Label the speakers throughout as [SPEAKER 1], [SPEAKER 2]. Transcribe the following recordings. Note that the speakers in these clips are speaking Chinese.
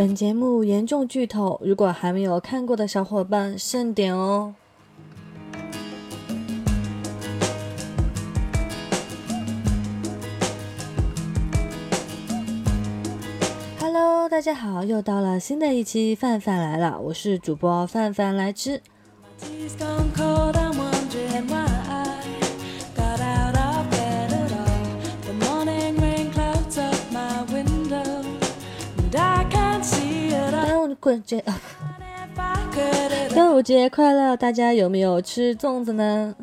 [SPEAKER 1] 本节目严重剧透，如果还没有看过的小伙伴慎点哦。Hello，大家好，又到了新的一期范范来了，我是主播范范来吃。端午节，端午节快乐！大家有没有吃粽子呢？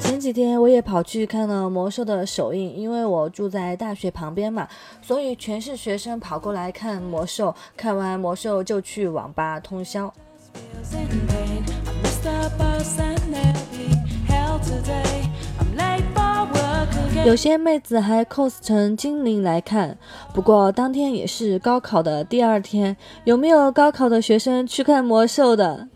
[SPEAKER 1] 前几天我也跑去看了魔兽的首映，因为我住在大学旁边嘛，所以全是学生跑过来看魔兽。看完魔兽就去网吧通宵。有些妹子还 cos 成精灵来看，不过当天也是高考的第二天，有没有高考的学生去看魔兽的？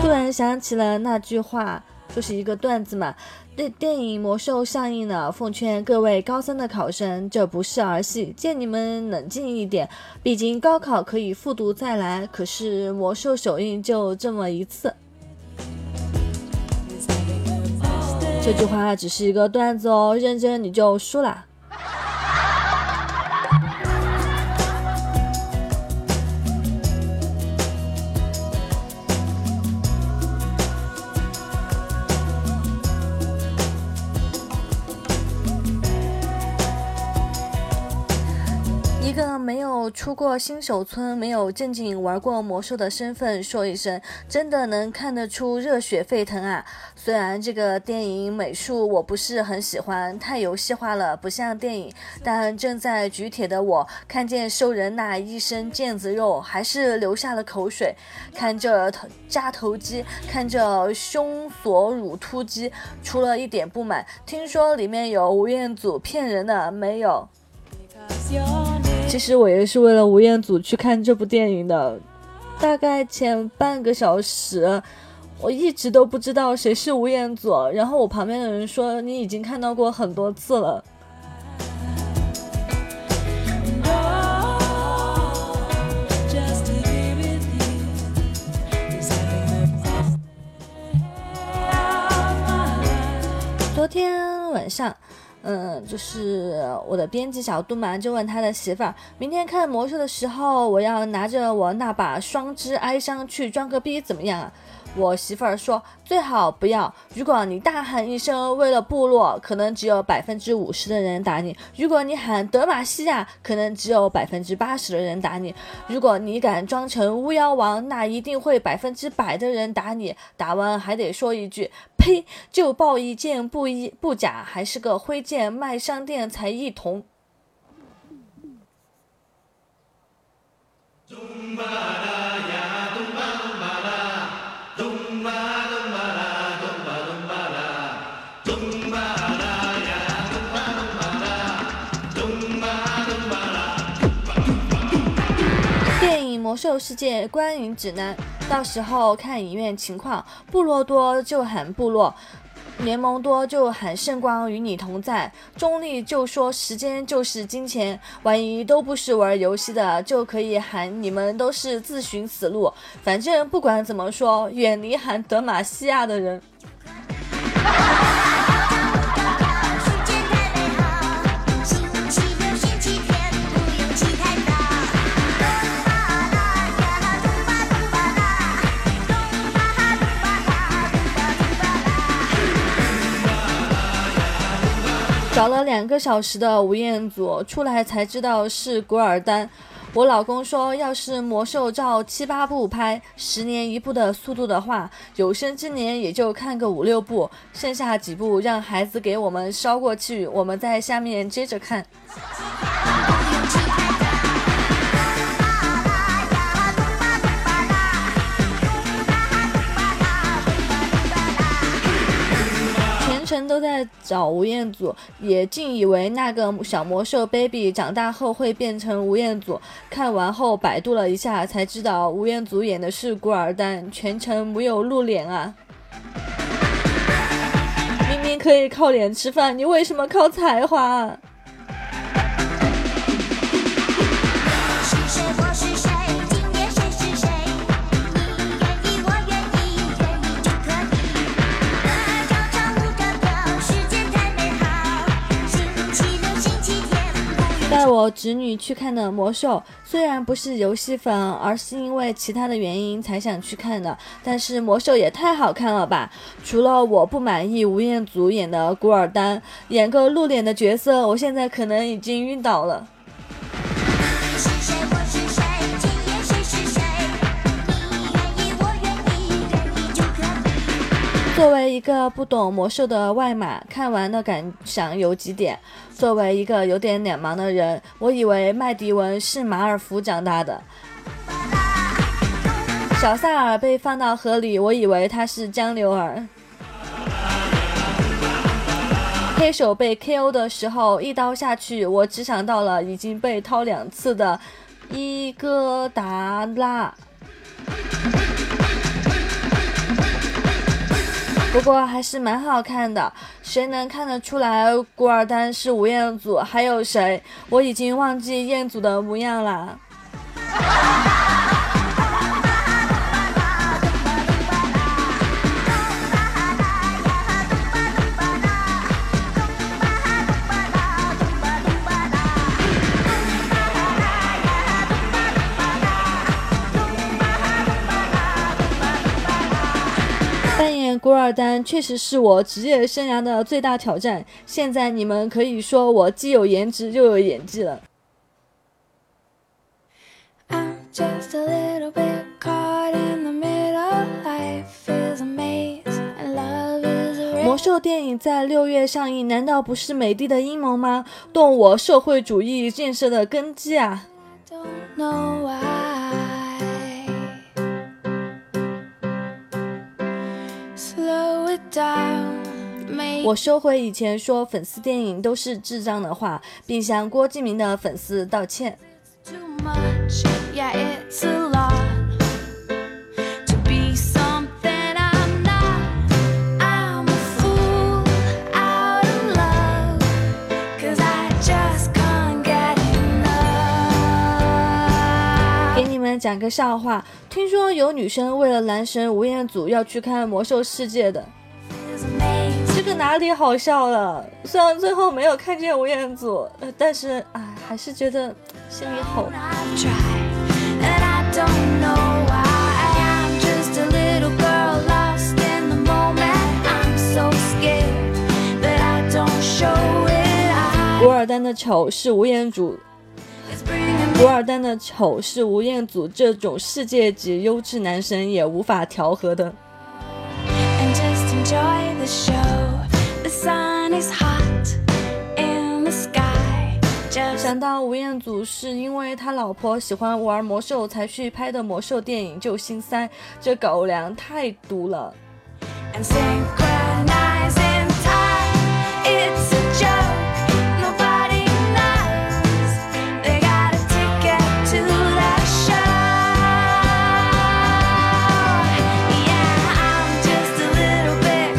[SPEAKER 1] 突然想起了那句话，就是一个段子嘛。电电影《魔兽》上映了，奉劝各位高三的考生，这不是儿戏，见你们冷静一点。毕竟高考可以复读再来，可是魔兽首映就这么一次。这句话只是一个段子哦，认真你就输了。出过新手村、没有正经玩过魔兽的身份说一声，真的能看得出热血沸腾啊！虽然这个电影美术我不是很喜欢，太游戏化了，不像电影，但正在举铁的我看见兽人那一身腱子肉，还是流下了口水。看着加头肌，看着胸锁乳突肌，出了一点不满。听说里面有吴彦祖，骗人的，没有。其实我也是为了吴彦祖去看这部电影的，大概前半个小时，我一直都不知道谁是吴彦祖。然后我旁边的人说：“你已经看到过很多次了。”昨天晚上。嗯，就是我的编辑小杜嘛，就问他的媳妇儿，明天看魔兽的时候，我要拿着我那把双之哀伤去装个逼，怎么样啊？我媳妇儿说最好不要。如果你大喊一声为了部落，可能只有百分之五十的人打你；如果你喊德玛西亚，可能只有百分之八十的人打你；如果你敢装成巫妖王，那一定会百分之百的人打你。打完还得说一句：呸！就爆一件布衣布甲，还是个灰剑，卖商店才一铜。魔兽世界观影指南，到时候看影院情况，部落多就喊部落，联盟多就喊圣光与你同在，中立就说时间就是金钱，万一都不是玩游戏的，就可以喊你们都是自寻死路。反正不管怎么说，远离喊德玛西亚的人。找了两个小时的吴彦祖出来才知道是古尔丹。我老公说，要是魔兽照七八部拍，十年一部的速度的话，有生之年也就看个五六部，剩下几部让孩子给我们烧过去，我们在下面接着看。程都在找吴彦祖，也竟以为那个小魔兽 baby 长大后会变成吴彦祖。看完后百度了一下，才知道吴彦祖演的是古尔丹，全程没有露脸啊。明明可以靠脸吃饭，你为什么靠才华？我侄女去看的魔兽，虽然不是游戏粉，而是因为其他的原因才想去看的。但是魔兽也太好看了吧！除了我不满意吴彦祖演的古尔丹，演个露脸的角色，我现在可能已经晕倒了。一个不懂魔兽的外码，看完的感想有几点。作为一个有点脸盲的人，我以为麦迪文是马尔福长大的。小萨尔被放到河里，我以为他是江流儿。黑手被 KO 的时候，一刀下去，我只想到了已经被掏两次的伊戈达拉。不过还是蛮好看的，谁能看得出来古尔丹是吴彦祖？还有谁？我已经忘记彦祖的模样了。古尔丹确实是我职业生涯的最大挑战。现在你们可以说我既有颜值又有演技了。魔兽电影在六月上映，难道不是美帝的阴谋吗？动我社会主义建设的根基啊！我收回以前说粉丝电影都是智障的话，并向郭敬明的粉丝道歉。给你们讲个笑话，听说有女生为了男神吴彦祖要去看《魔兽世界》的。这个哪里好笑了？虽然最后没有看见吴彦祖，但是哎，还是觉得心里好。古尔丹的丑是吴彦祖，古尔丹的丑是吴彦祖这种世界级优质男神也无法调和的。想到吴彦祖是因为他老婆喜欢玩魔兽才去拍的魔兽电影，就心塞，这狗粮太毒了。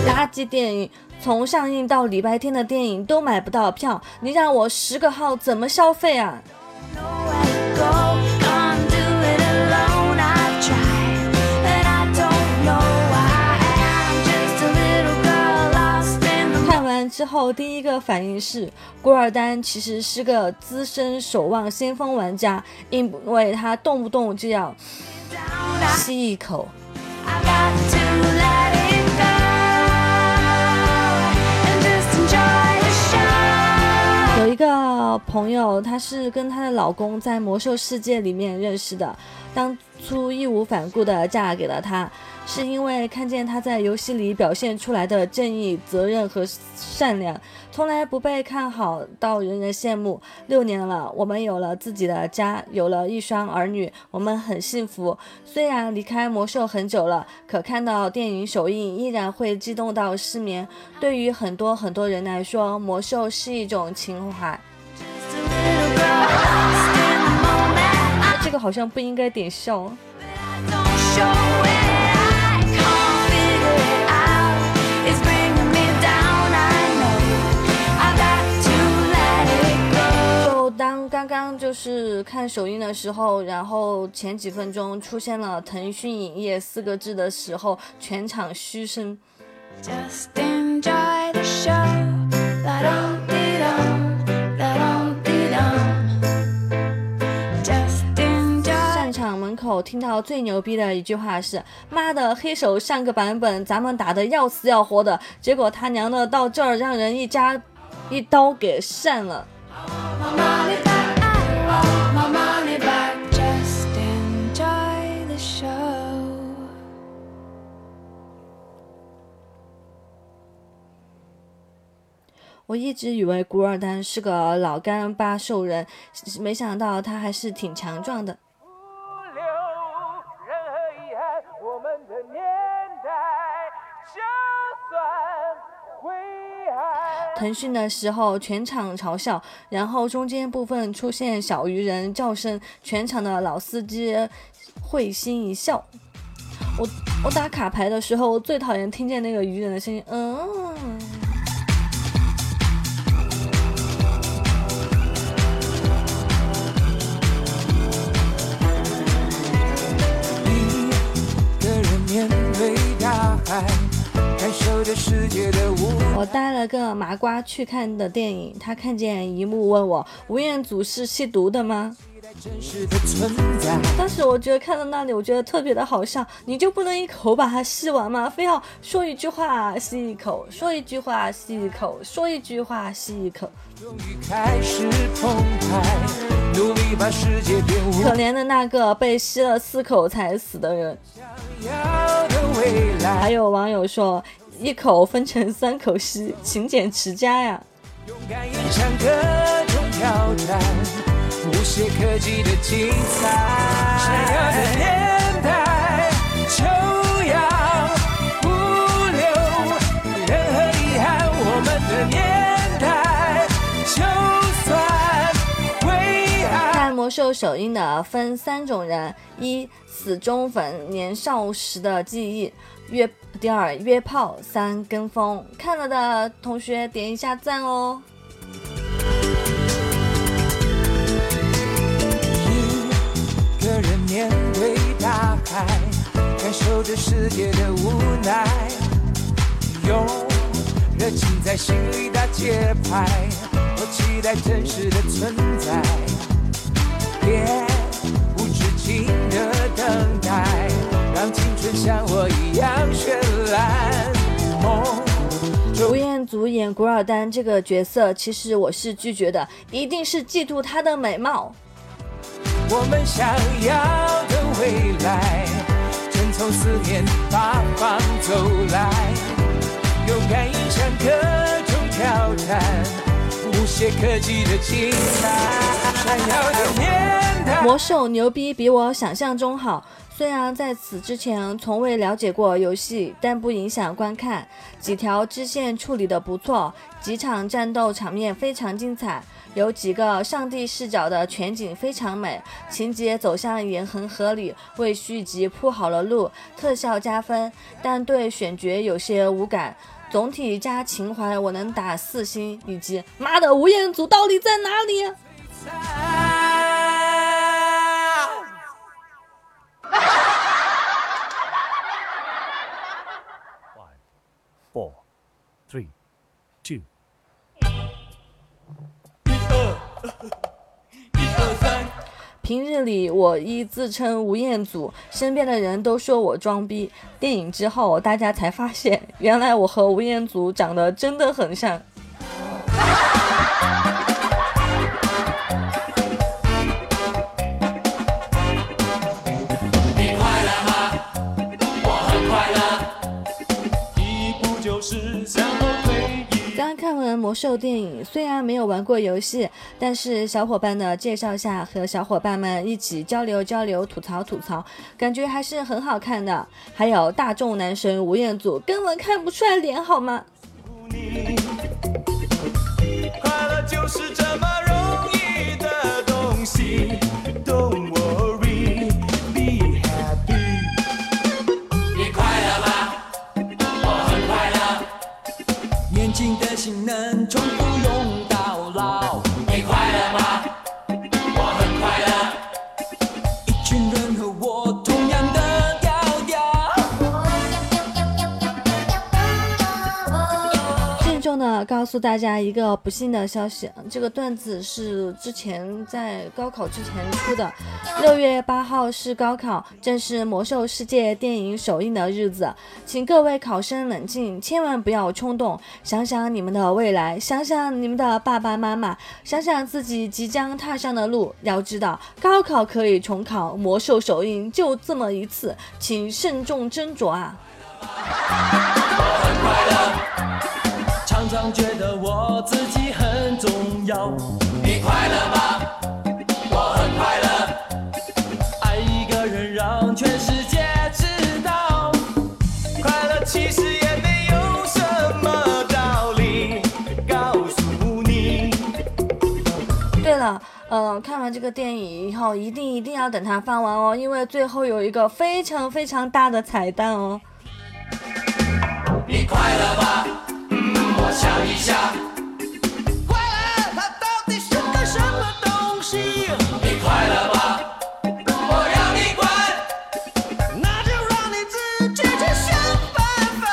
[SPEAKER 1] 垃圾电影从上映到礼拜天的电影都买不到票，你让我十个号怎么消费啊？看完之后，第一个反应是，古尔丹其实是个资深守望先锋玩家，因为他动不动就要吸一口。有一个朋友，她是跟她的老公在魔兽世界里面认识的，当初义无反顾的嫁给了他。是因为看见他在游戏里表现出来的正义、责任和善良，从来不被看好到人人羡慕。六年了，我们有了自己的家，有了一双儿女，我们很幸福。虽然离开魔兽很久了，可看到电影首映依然会激动到失眠。对于很多很多人来说，魔兽是一种情怀。这个好像不应该点笑。当刚刚就是看首映的时候，然后前几分钟出现了腾讯影业四个字的时候，全场嘘声。散场门口听到最牛逼的一句话是：“妈的，黑手上个版本咱们打的要死要活的，结果他娘的到这儿让人一家一刀给扇了。”我一直以为古尔丹是个老干巴瘦人，没想到他还是挺强壮的。腾讯的时候，全场嘲笑，然后中间部分出现小鱼人叫声，全场的老司机会心一笑。我我打卡牌的时候，我最讨厌听见那个鱼人的声音，嗯。我带了个麻瓜去看的电影，他看见一幕问我：“吴彦祖是吸毒的吗？”当时我觉得看到那里，我觉得特别的好笑。你就不能一口把它吸完吗？非要说一句话吸一口，说一句话吸一口，说一句话吸一口。可怜的那个被吸了四口才死的人。还有网友说，一口分成三口吸，勤俭持家呀。无懈可击的精彩。闪耀的年代，就要不留任何遗憾。我们的年代，就算灰暗。看魔兽首映的分三种人：一死忠粉，年少时的记忆；约第二约炮，三跟风。看了的同学点一下赞哦。一个人面对大海，感受着世界的无奈，用热情在心里打节拍，我期待真实的存在，别无止境的等待，让青春像我一样绚烂。吴彦祖演古尔丹这个角色，其实我是拒绝的，一定是嫉妒她的美貌。我们想要的未来，正从思念八方走来，勇敢迎向各种挑战，无懈可击的精彩。闪耀的年代，魔兽牛逼比我想象中好。虽然在此之前从未了解过游戏，但不影响观看。几条支线处理的不错，几场战斗场面非常精彩。有几个上帝视角的全景非常美，情节走向也很合理，为续集铺好了路，特效加分，但对选角有些无感。总体加情怀，我能打四星。以及妈的，吴彦祖到底在哪里平日里我一自称吴彦祖，身边的人都说我装逼。电影之后，大家才发现，原来我和吴彦祖长得真的很像。魔兽电影虽然没有玩过游戏，但是小伙伴的介绍下和小伙伴们一起交流交流、吐槽吐槽，感觉还是很好看的。还有大众男神吴彦祖，根本看不出来脸好吗？快乐就是这么容易的东西。告诉大家一个不幸的消息，这个段子是之前在高考之前出的。六月八号是高考，正是《魔兽世界》电影首映的日子，请各位考生冷静，千万不要冲动，想想你们的未来，想想你们的爸爸妈妈，想想自己即将踏上的路。要知道，高考可以重考，魔兽首映就这么一次，请慎重斟酌啊！常常觉得我自己很重要。你快乐吗？我很快乐。爱一个人让全世界知道，快乐其实也没有什么道理。告诉你。对了，嗯，看完这个电影以后，一定一定要等它放完哦，因为最后有一个非常非常大的彩蛋哦。你快乐吗？想一下，快乐它到底是个什么东西？你快乐吗？我要你管，那就让你自己去想办法。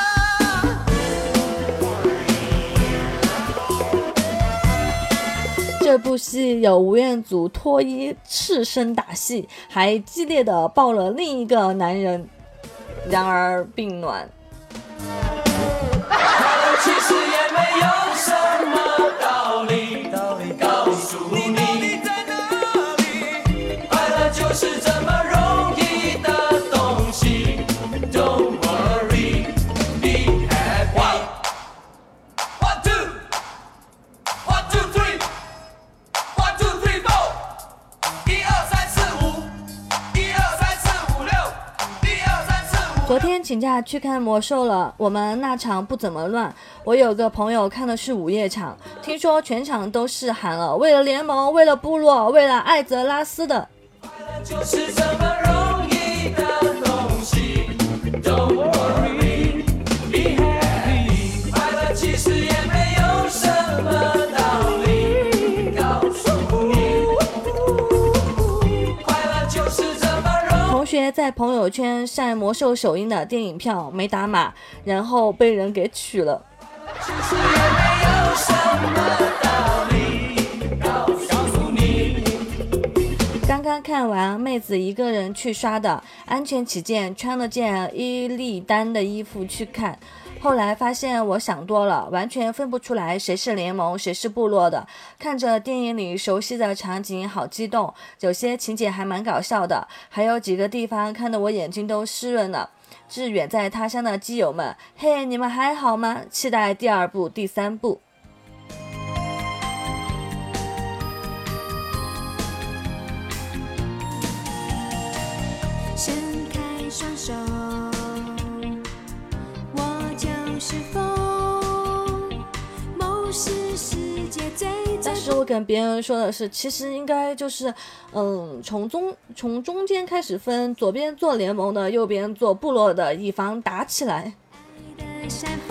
[SPEAKER 1] 这部戏有吴彦祖脱衣赤身打戏，还激烈的抱了另一个男人，然而并卵。请假去看魔兽了，我们那场不怎么乱。我有个朋友看的是午夜场，听说全场都是喊了“为了联盟，为了部落，为了艾泽拉斯”的。就是这么在朋友圈晒魔兽首映的电影票没打码，然后被人给取了。刚刚看完，妹子一个人去刷的，安全起见穿了件伊利丹的衣服去看。后来发现我想多了，完全分不出来谁是联盟，谁是部落的。看着电影里熟悉的场景，好激动，有些情节还蛮搞笑的，还有几个地方看得我眼睛都湿润了。致远在他乡的基友们，嘿，你们还好吗？期待第二部、第三部。但是我跟别人说的是，其实应该就是，嗯，从中从中间开始分，左边做联盟的，右边做部落的，以防打起来。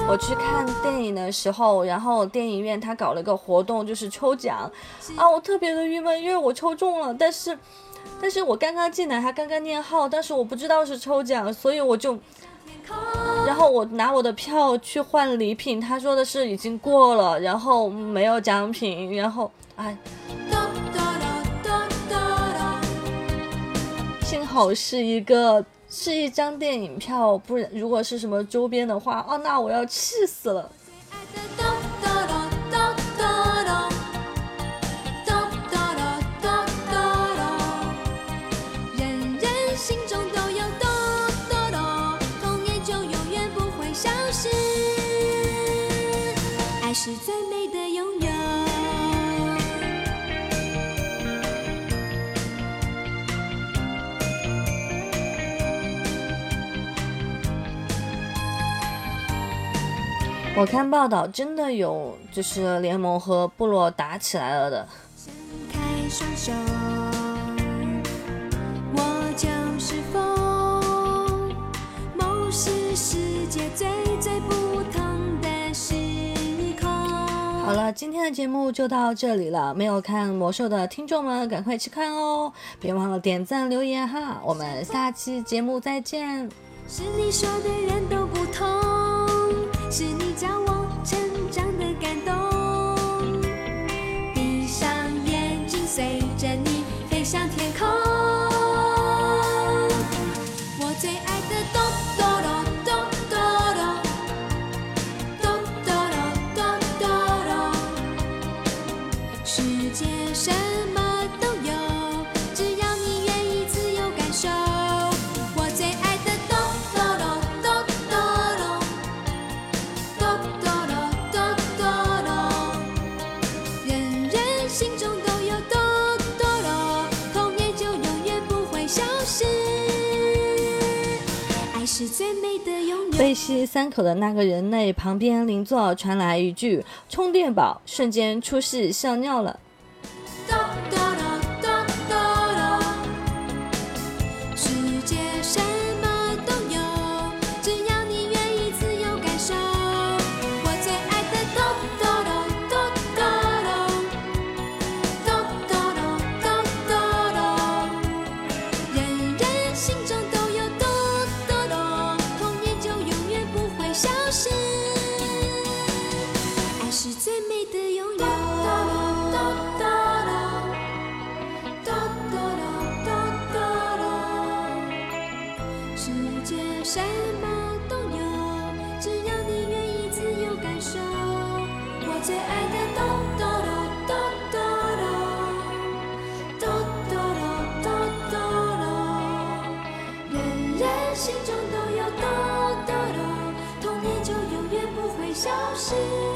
[SPEAKER 1] 我去看电影的时候，然后电影院他搞了个活动，就是抽奖，啊，我特别的郁闷，因为我抽中了，但是，但是我刚刚进来，还刚刚念号，但是我不知道是抽奖，所以我就。然后我拿我的票去换礼品，他说的是已经过了，然后没有奖品，然后哎，幸好是一个是一张电影票，不然如果是什么周边的话，哦，那我要气死了。是最美的拥有。我看报道，真的有就是联盟和部落打起来了的。我今天的节目就到这里了。没有看魔兽的听众们，赶快去看哦！别忘了点赞留言哈。我们下期节目再见。是你说的人都不同，是你教我。
[SPEAKER 2] 是最美的拥有。
[SPEAKER 1] 被吸三口的那个人类旁边邻座传来一句充电宝瞬间出戏笑尿了。
[SPEAKER 2] 的拥有啦啦啦啦世界什么都有只要你愿意自由感受我最爱的豆豆啦豆豆啦豆豆啦豆豆啦人人心中都有哆哆啦童年就永远不会消失。